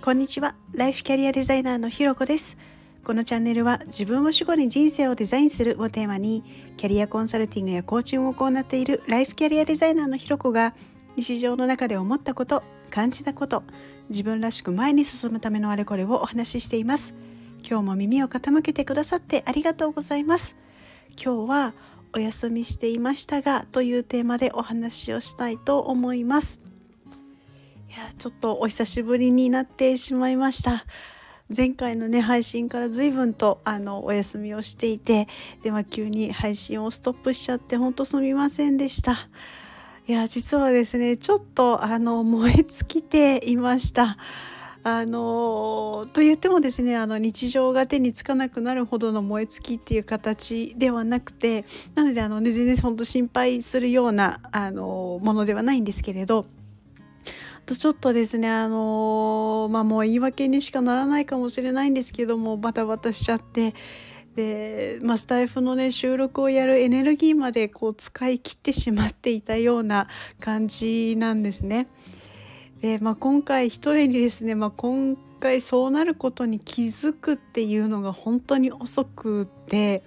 こんにちは。ライフキャリアデザイナーのひろこです。このチャンネルは自分を主語に人生をデザインするをテーマにキャリアコンサルティングやコーチングを行っているライフキャリアデザイナーのひろこが日常の中で思ったこと感じたこと自分らしく前に進むためのあれこれをお話ししています。今日も耳を傾けてくださってありがとうございます。今日はお休みしていましたがというテーマでお話をしたいと思います。やちょっとお久しぶりになってしまいました。前回のね配信から随分とあのお休みをしていてで、まあ、急に配信をストップしちゃってほんとすみませんでした。いや実はですねちょっとあの燃え尽きていました。あのと言ってもですねあの日常が手につかなくなるほどの燃え尽きっていう形ではなくてなのであの、ね、全然本当心配するようなあのものではないんですけれどとちょっとですねあのまあもう言い訳にしかならないかもしれないんですけどもバタバタしちゃってで、まあ、スタイフのね収録をやるエネルギーまでこう使い切ってしまっていたような感じなんですね。で、まあ、今回一重にですね、まあ、今回そうなることに気づくっていうのが本当に遅くて。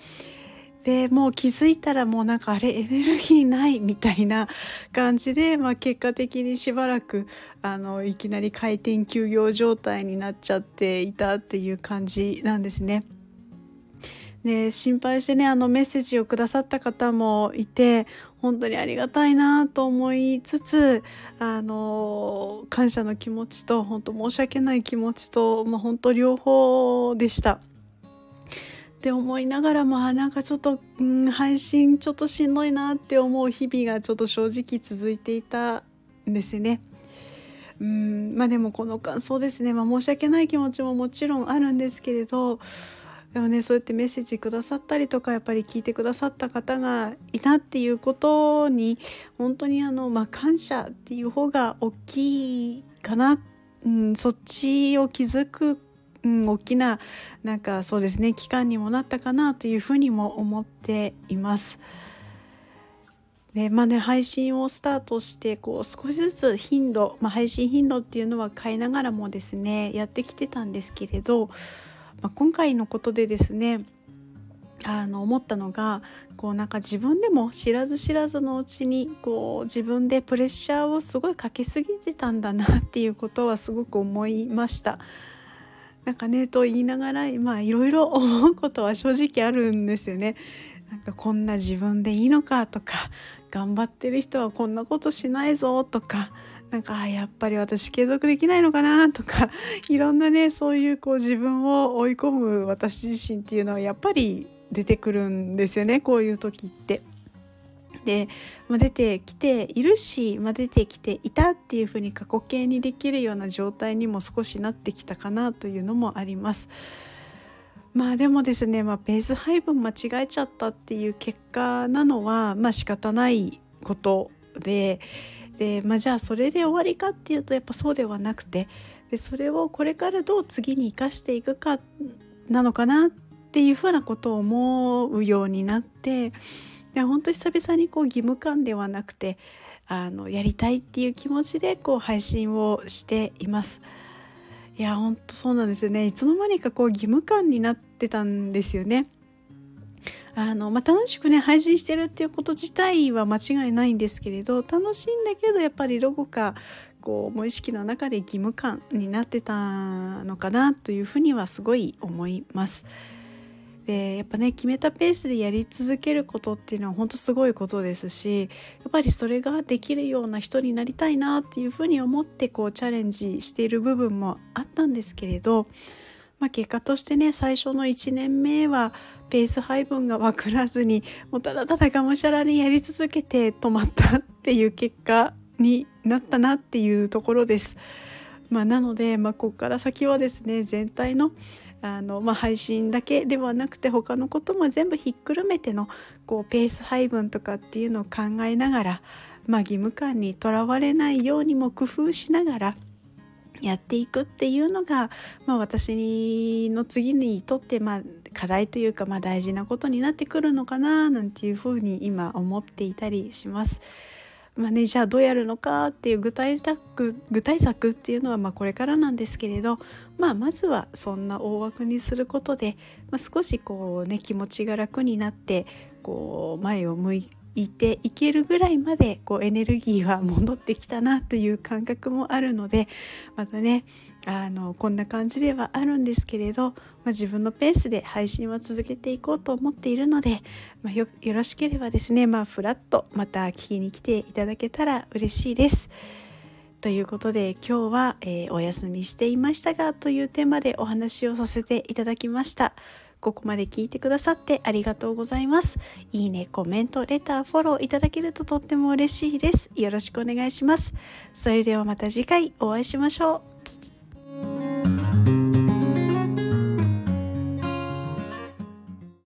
でもう気づいたらもうなんかあれエネルギーないみたいな感じで、まあ、結果的にしばらくあのいきなり回転休業状態になっちゃっていたっていう感じなんですね。で心配してねあのメッセージをくださった方もいて本当にありがたいなと思いつつあの感謝の気持ちと本当申し訳ない気持ちと、まあ、本当両方でした。って思いながらまあなんかちょっと、うん、配信ちょっとしんどいなって思う日々がちょっと正直続いていたんですね。うんまあでもこの感想ですね、まあ、申し訳ない気持ちももちろんあるんですけれどでもねそうやってメッセージくださったりとかやっぱり聞いてくださった方がいたっていうことに本当にあの、まあ、感謝っていう方が大きいかな、うん、そっちを気づくうん、大きななんかそうですね期間にもなったかなというふうにも思っています。でまあね、配信をスタートしてこう少しずつ頻度、まあ、配信頻度っていうのは変えながらもですねやってきてたんですけれど、まあ、今回のことでですねあの思ったのがこうなんか自分でも知らず知らずのうちにこう自分でプレッシャーをすごいかけすぎてたんだなっていうことはすごく思いました。なんかねと言いながらまあいろいろ 思うことは正直あるんですよね。なんかこんな自分でいいのかとか頑張ってる人はこんなことしないぞとかなんかやっぱり私継続できないのかなとかいろんなねそういうこう自分を追い込む私自身っていうのはやっぱり出てくるんですよねこういう時って。で、まあ、出てきているし、まあ、出てきていたっていうふうに過去形にできるような状態にも少しなってきたかなというのもあります。まあでもですね、まあ、ペース配分間違えちゃったっていう結果なのはまあ仕方ないことでで、まあ、じゃあそれで終わりかっていうとやっぱそうではなくてでそれをこれからどう次に生かしていくかなのかなっていうふうなことを思うようになってで本当久々にこう義務感ではなくてあのやりたいっていう気持ちでこう配信をしています。いや本当そうなんですよねいつの間にかこう義務感になってたんですよね。あのまあ、楽しくね配信してるっていうこと自体は間違いないんですけれど楽しいんだけどやっぱりどこかこう無意識の中で義務感になってたのかなというふうにはすごい思います。でやっぱね決めたペースでやり続けることっていうのは本当すごいことですしやっぱりそれができるような人になりたいなっていうふうに思ってこうチャレンジしている部分もあったんですけれど、まあ、結果としてね最初の1年目はペース配分が分からずにもうただただがむしゃらにやり続けて止まったっていう結果になったなっていうところです。まあ、なので、まあ、ここから先はですね全体のあの、まあ、配信だけではなくて他のことも全部ひっくるめてのこうペース配分とかっていうのを考えながら、まあ、義務感にとらわれないようにも工夫しながらやっていくっていうのが、まあ、私の次にとってまあ課題というかまあ大事なことになってくるのかななんていうふうに今思っていたりします。まあね、じゃあどうやるのかっていう具体策具体策っていうのはまあこれからなんですけれど、まあ、まずはそんな大枠にすることで、まあ、少しこうね気持ちが楽になってこう前を向いいていけるぐらいまでこうエネルギーは戻ってきたなという感覚もあるのでまたねあのこんな感じではあるんですけれど、まあ、自分のペースで配信は続けていこうと思っているので、まあ、よろしければですねまあフラットまた聞きに来ていただけたら嬉しいです。ということで今日は、えー、お休みしていましたがというテーマでお話をさせていただきました。ここまで聞いてくださってありがとうございます。いいね、コメント、レター、フォローいただけるととっても嬉しいです。よろしくお願いします。それではまた次回お会いしましょう。